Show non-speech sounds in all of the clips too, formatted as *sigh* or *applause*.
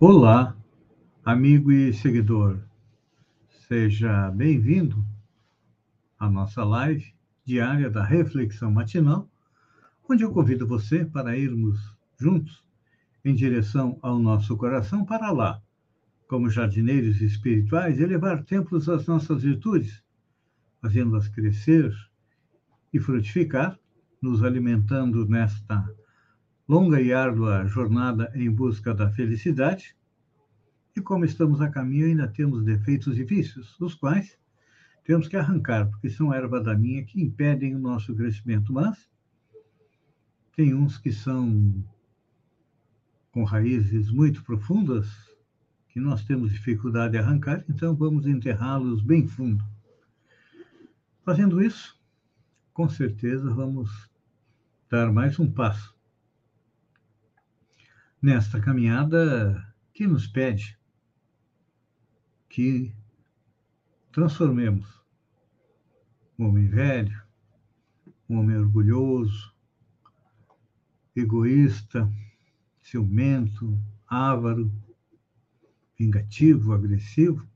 Olá, amigo e seguidor. Seja bem-vindo à nossa live diária da Reflexão Matinal, onde eu convido você para irmos juntos em direção ao nosso coração para lá, como jardineiros espirituais, elevar templos às nossas virtudes, fazendo-as crescer e frutificar, nos alimentando nesta longa e árdua jornada em busca da felicidade. E como estamos a caminho, ainda temos defeitos e vícios, os quais temos que arrancar, porque são erva daninha que impedem o nosso crescimento. Mas tem uns que são com raízes muito profundas, que nós temos dificuldade de arrancar, então vamos enterrá-los bem fundo. Fazendo isso, com certeza vamos dar mais um passo nesta caminhada que nos pede que transformemos o homem velho, um homem orgulhoso, egoísta, ciumento, ávaro, vingativo, agressivo,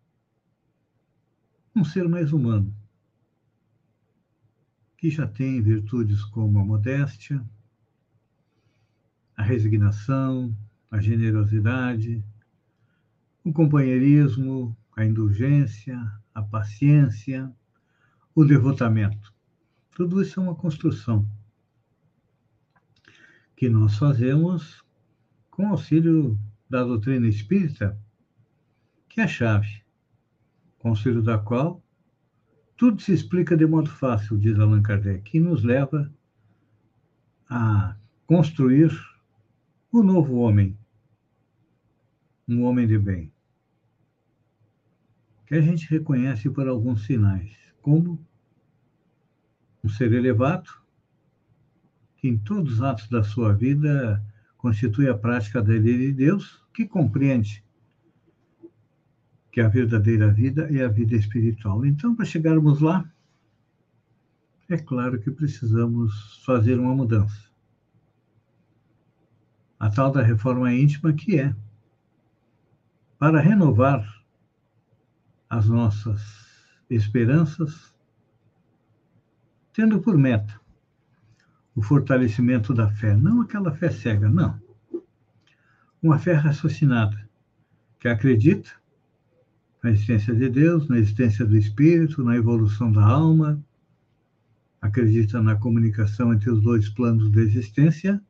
um ser mais humano, que já tem virtudes como a modéstia, a resignação, a generosidade, o companheirismo, a indulgência, a paciência, o devotamento. Tudo isso é uma construção que nós fazemos com auxílio da doutrina espírita, que é a chave, com auxílio da qual tudo se explica de modo fácil, diz Allan Kardec, e nos leva a construir o novo homem, um homem de bem, que a gente reconhece por alguns sinais, como um ser elevado, que em todos os atos da sua vida constitui a prática da lei de Deus, que compreende que a verdadeira vida é a vida espiritual. Então, para chegarmos lá, é claro que precisamos fazer uma mudança a tal da reforma íntima, que é para renovar as nossas esperanças, tendo por meta o fortalecimento da fé, não aquela fé cega, não. Uma fé raciocinada, que acredita na existência de Deus, na existência do Espírito, na evolução da alma, acredita na comunicação entre os dois planos da existência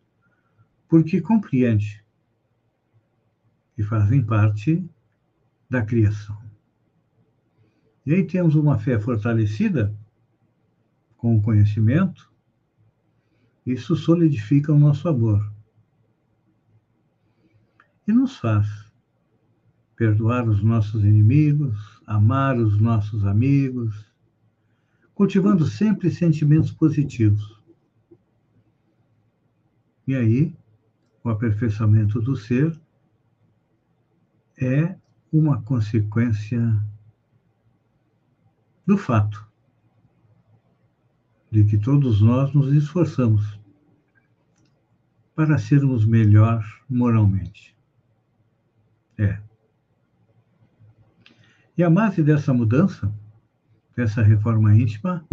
porque compreende e fazem parte da criação. E aí temos uma fé fortalecida com o conhecimento, isso solidifica o nosso amor e nos faz perdoar os nossos inimigos, amar os nossos amigos, cultivando sempre sentimentos positivos. E aí o aperfeiçoamento do ser é uma consequência do fato de que todos nós nos esforçamos para sermos melhor moralmente. É. E a base dessa mudança, dessa reforma íntima,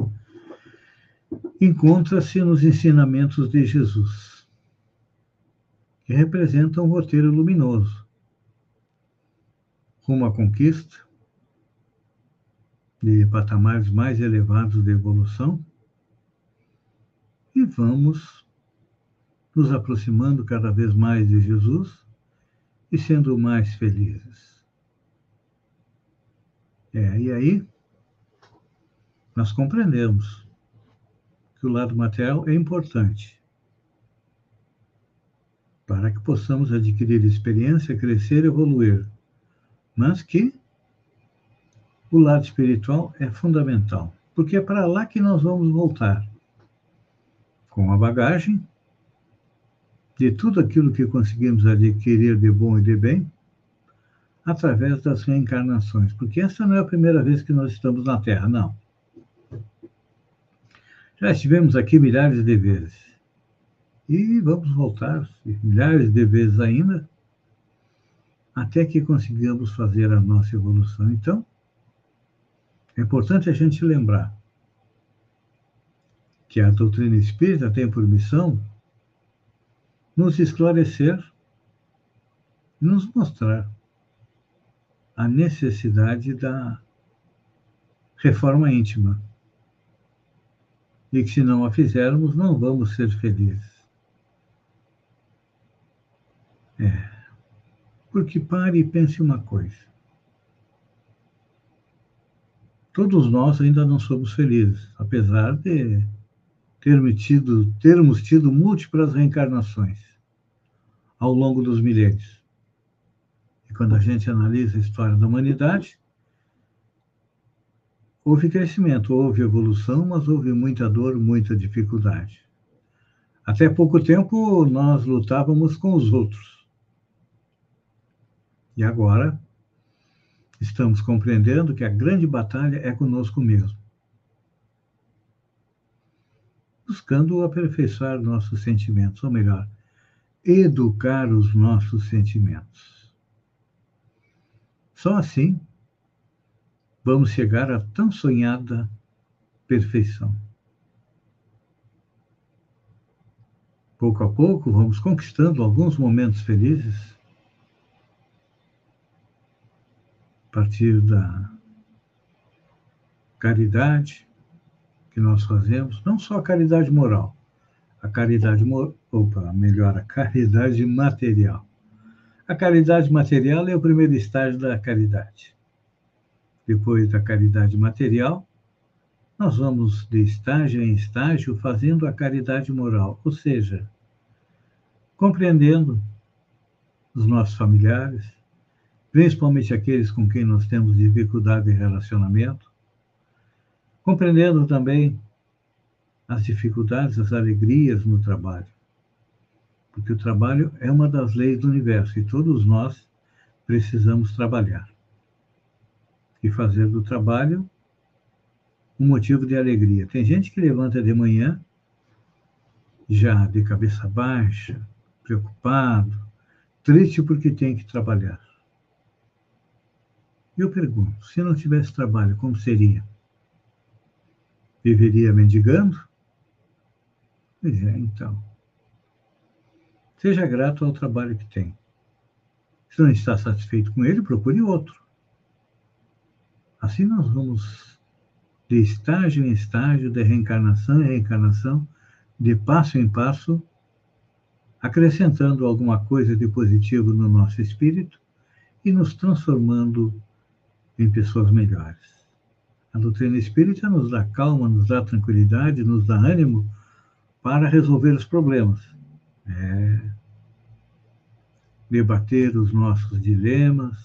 encontra-se nos ensinamentos de Jesus que representa um roteiro luminoso rumo à conquista de patamares mais elevados de evolução e vamos nos aproximando cada vez mais de Jesus e sendo mais felizes. É, e aí nós compreendemos que o lado material é importante, para que possamos adquirir experiência, crescer evoluir. Mas que o lado espiritual é fundamental, porque é para lá que nós vamos voltar. Com a bagagem de tudo aquilo que conseguimos adquirir de bom e de bem, através das reencarnações, porque essa não é a primeira vez que nós estamos na Terra, não. Já estivemos aqui milhares de vezes. E vamos voltar milhares de vezes ainda, até que consigamos fazer a nossa evolução. Então, é importante a gente lembrar que a doutrina espírita tem por missão nos esclarecer e nos mostrar a necessidade da reforma íntima. E que se não a fizermos, não vamos ser felizes. É. Porque pare e pense uma coisa. Todos nós ainda não somos felizes, apesar de termos tido, termos tido múltiplas reencarnações ao longo dos milênios. E quando a gente analisa a história da humanidade, houve crescimento, houve evolução, mas houve muita dor, muita dificuldade. Até pouco tempo nós lutávamos com os outros. E agora estamos compreendendo que a grande batalha é conosco mesmo. Buscando aperfeiçoar nossos sentimentos, ou melhor, educar os nossos sentimentos. Só assim vamos chegar à tão sonhada perfeição. Pouco a pouco, vamos conquistando alguns momentos felizes a partir da caridade que nós fazemos, não só a caridade moral, a caridade, opa, melhor, a caridade material. A caridade material é o primeiro estágio da caridade. Depois da caridade material, nós vamos de estágio em estágio fazendo a caridade moral, ou seja, compreendendo os nossos familiares, principalmente aqueles com quem nós temos dificuldade de relacionamento, compreendendo também as dificuldades, as alegrias no trabalho. Porque o trabalho é uma das leis do universo e todos nós precisamos trabalhar. E fazer do trabalho um motivo de alegria. Tem gente que levanta de manhã já de cabeça baixa, preocupado, triste porque tem que trabalhar. Eu pergunto: se não tivesse trabalho, como seria? Viveria mendigando? Pois é, então. Seja grato ao trabalho que tem. Se não está satisfeito com ele, procure outro. Assim nós vamos de estágio em estágio, de reencarnação em reencarnação, de passo em passo, acrescentando alguma coisa de positivo no nosso espírito e nos transformando em pessoas melhores. A doutrina espírita nos dá calma, nos dá tranquilidade, nos dá ânimo para resolver os problemas. É, debater os nossos dilemas,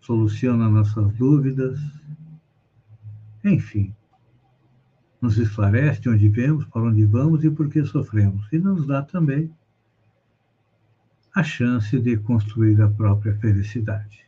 soluciona nossas dúvidas, enfim, nos esclarece de onde vemos, para onde vamos e por que sofremos, e nos dá também a chance de construir a própria felicidade.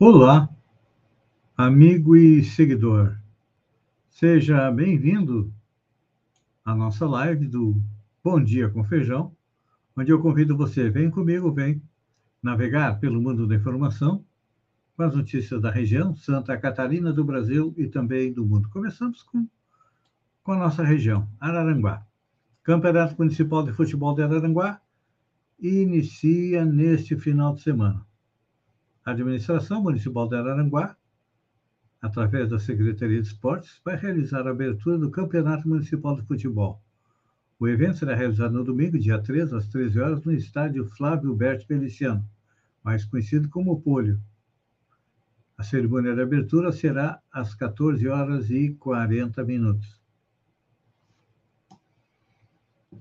Olá, amigo e seguidor. Seja bem-vindo à nossa live do Bom Dia com Feijão, onde eu convido você, vem comigo, vem navegar pelo mundo da informação com as notícias da região, Santa Catarina, do Brasil e também do mundo. Começamos com, com a nossa região, Araranguá. Campeonato Municipal de Futebol de Araranguá inicia neste final de semana. A administração municipal de Araranguá, através da Secretaria de Esportes, vai realizar a abertura do Campeonato Municipal de Futebol. O evento será realizado no domingo, dia 3, às 13 horas, no estádio Flávio Berto Feliciano, mais conhecido como Polio. A cerimônia de abertura será às 14 horas e 40 minutos.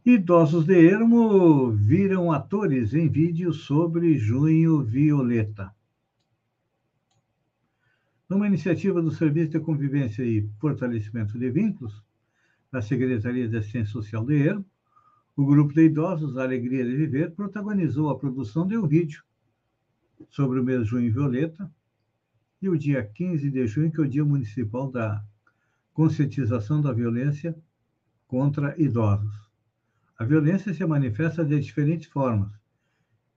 Idosos de Ermo viram atores em vídeo sobre Junho Violeta. Numa iniciativa do Serviço de Convivência e Fortalecimento de Vínculos, da Secretaria de Assistência Social de Ermo, o grupo de idosos Alegria de Viver protagonizou a produção de um vídeo sobre o mês Junho Violeta e o dia 15 de junho, que é o Dia Municipal da Conscientização da Violência contra Idosos. A violência se manifesta de diferentes formas,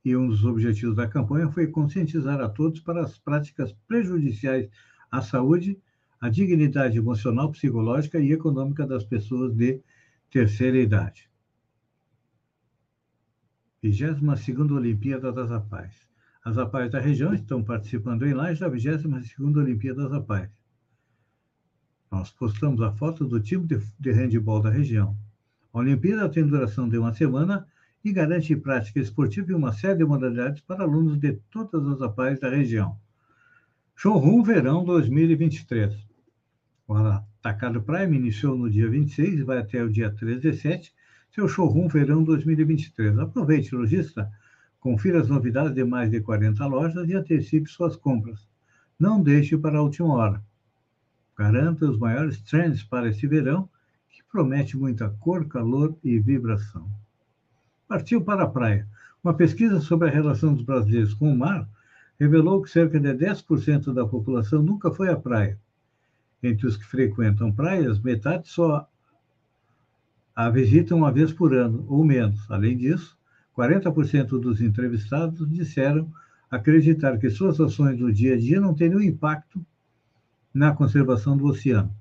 e um dos objetivos da campanha foi conscientizar a todos para as práticas prejudiciais à saúde, à dignidade emocional, psicológica e econômica das pessoas de terceira idade. 22ª Olimpíada das Apais. As Apais da região estão participando em live da 22ª Olimpíada das Apais. Nós postamos a foto do time de handebol da região. A Olimpíada tem duração de uma semana e garante prática esportiva em uma série de modalidades para alunos de todas as APAES da região. Showroom Verão 2023. O Atacado Prime iniciou no dia 26 e vai até o dia 13 de 7, seu Showroom Verão 2023. Aproveite, lojista, confira as novidades de mais de 40 lojas e antecipe suas compras. Não deixe para a última hora. Garanta os maiores trends para este verão promete muita cor, calor e vibração. Partiu para a praia. Uma pesquisa sobre a relação dos brasileiros com o mar revelou que cerca de 10% da população nunca foi à praia. Entre os que frequentam praias, metade só a visitam uma vez por ano, ou menos. Além disso, 40% dos entrevistados disseram acreditar que suas ações do dia a dia não teriam impacto na conservação do oceano.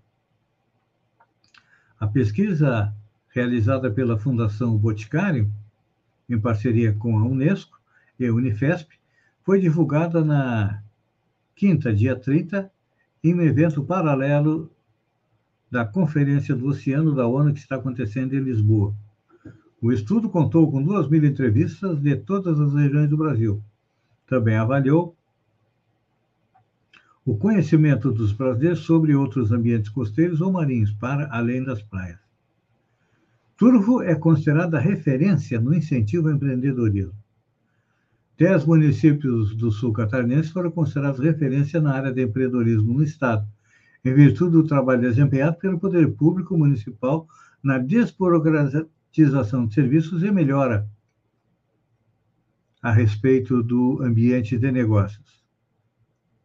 A pesquisa realizada pela Fundação Boticário, em parceria com a Unesco e a Unifesp, foi divulgada na quinta, dia 30, em um evento paralelo da Conferência do Oceano da ONU que está acontecendo em Lisboa. O estudo contou com duas mil entrevistas de todas as regiões do Brasil. Também avaliou o conhecimento dos brasileiros sobre outros ambientes costeiros ou marinhos, para além das praias. Turvo é considerada referência no incentivo ao empreendedorismo. Dez municípios do sul catarinense foram considerados referência na área de empreendedorismo no Estado, em virtude do trabalho desempenhado pelo Poder Público Municipal na desburocratização de serviços e melhora a respeito do ambiente de negócios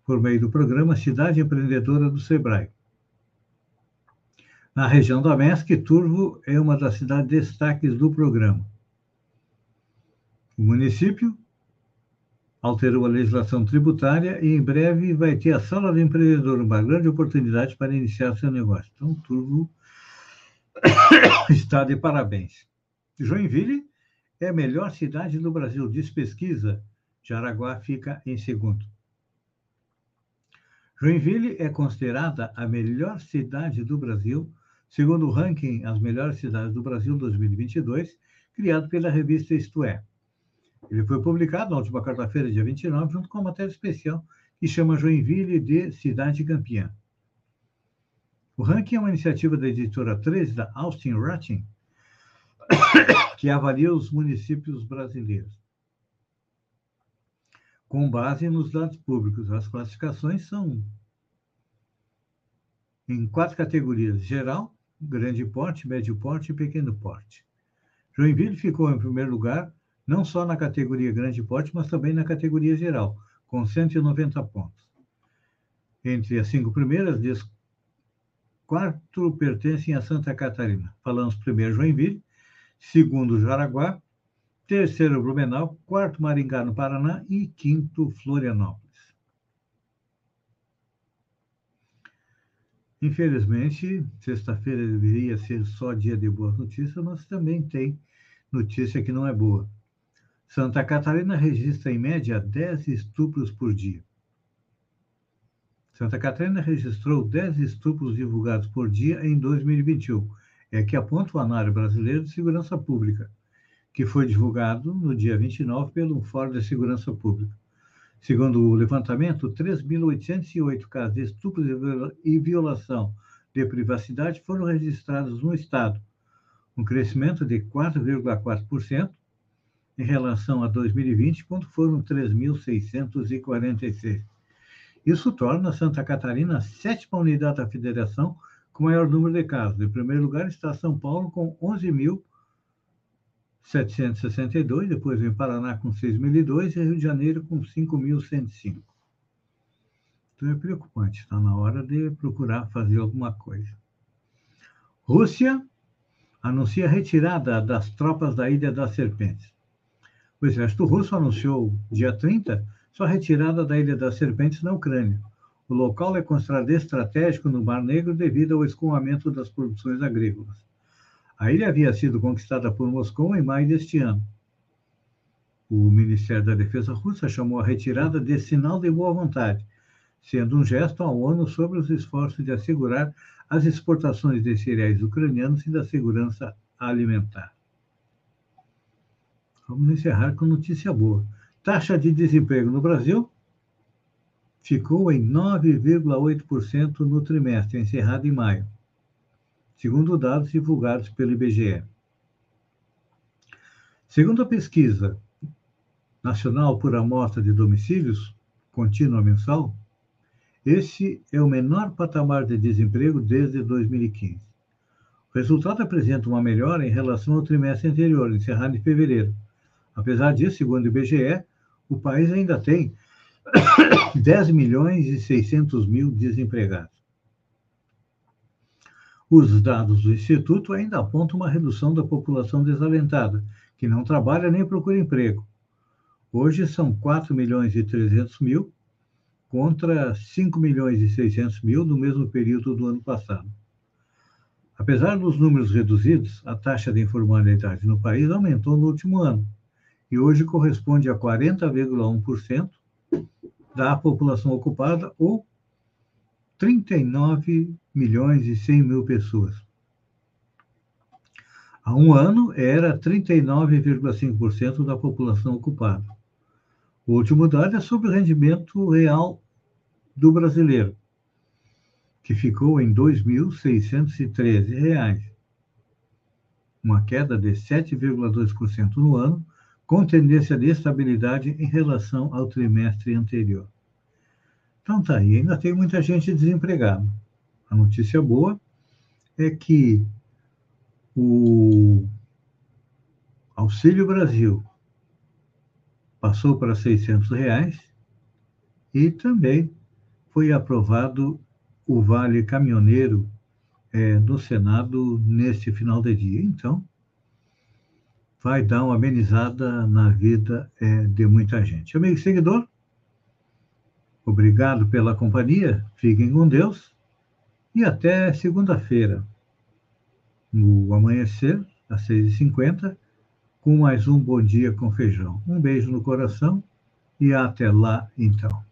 por meio do programa Cidade Empreendedora do SEBRAE. Na região da MESC, Turvo é uma das cidades destaques do programa. O município alterou a legislação tributária e em breve vai ter a Sala do Empreendedor, uma grande oportunidade para iniciar seu negócio. Então, Turvo *coughs* está de parabéns. Joinville é a melhor cidade do Brasil, diz pesquisa. Jaraguá fica em segundo. Joinville é considerada a melhor cidade do Brasil, segundo o ranking As Melhores Cidades do Brasil 2022, criado pela revista Isto É. Ele foi publicado na última quarta-feira, dia 29, junto com uma matéria especial que chama Joinville de Cidade Campeã. O ranking é uma iniciativa da editora 13 da Austin Rating, *coughs* que avalia os municípios brasileiros com base nos dados públicos. As classificações são em quatro categorias: geral, grande porte, médio porte e pequeno porte. Joinville ficou em primeiro lugar, não só na categoria grande porte, mas também na categoria geral, com 190 pontos. Entre as cinco primeiras, quatro pertencem a Santa Catarina. Falamos primeiro Joinville, segundo Jaraguá, terceiro Blumenau, quarto Maringá, no Paraná e quinto Florianópolis. Infelizmente, sexta-feira deveria ser só dia de boas notícias, mas também tem notícia que não é boa. Santa Catarina registra em média 10 estupros por dia. Santa Catarina registrou 10 estupros divulgados por dia em 2021. É que aponta o Anário Brasileiro de Segurança Pública, que foi divulgado no dia 29 pelo Fórum de Segurança Pública. Segundo o levantamento, 3.808 casos de estupro e violação de privacidade foram registrados no Estado, um crescimento de 4,4% em relação a 2020, quando foram 3.646. Isso torna Santa Catarina a sétima unidade da federação com maior número de casos. Em primeiro lugar está São Paulo, com 11.762, depois vem Paraná com 6.002 e Rio de Janeiro com 5.105. Então é preocupante, está na hora de procurar fazer alguma coisa. Rússia anuncia retirada das tropas da Ilha das Serpentes. O exército russo anunciou, dia 30, sua retirada da Ilha das Serpentes na Ucrânia. O local é considerado estratégico no Mar Negro devido ao escoamento das produções agrícolas. A ilha havia sido conquistada por Moscou em maio deste ano. O Ministério da Defesa russa chamou a retirada de sinal de boa vontade, sendo um gesto à ONU sobre os esforços de assegurar as exportações de cereais ucranianos e da segurança alimentar. Vamos encerrar com notícia boa. Taxa de desemprego no Brasil ficou em 9,8% no trimestre encerrado em maio, segundo dados divulgados pelo IBGE. Segundo a pesquisa nacional por amostra de domicílios, contínua mensal, esse é o menor patamar de desemprego desde 2015. O resultado apresenta uma melhora em relação ao trimestre anterior, encerrado em fevereiro. Apesar disso, segundo o IBGE, o país ainda tem *coughs* 10 milhões e 600 mil desempregados. Os dados do Instituto ainda apontam uma redução da população desalentada, que não trabalha nem procura emprego. Hoje são 4 milhões e 300 mil, contra 5 milhões e 600 mil no mesmo período do ano passado. Apesar dos números reduzidos, a taxa de informalidade no país aumentou no último ano, e hoje corresponde a 40,1% da população ocupada, ou 39 milhões e 100 mil pessoas. Há um ano era 39,5% da população ocupada. O último dado é sobre o rendimento real do brasileiro, que ficou em R$ 2.613, uma queda de 7,2% no ano, com tendência de estabilidade em relação ao trimestre anterior. Então tá aí, ainda tem muita gente desempregada. A notícia boa é que o Auxílio Brasil passou para 600 reais e também foi aprovado o Vale Caminhoneiro é, no Senado neste final de dia. Então, vai dar uma amenizada na vida é, de muita gente. Amigo seguidor, obrigado pela companhia, fiquem com Deus e até segunda-feira, no amanhecer, às 6h50, com mais um Bom Dia com Feijão. Um beijo no coração e até lá, então.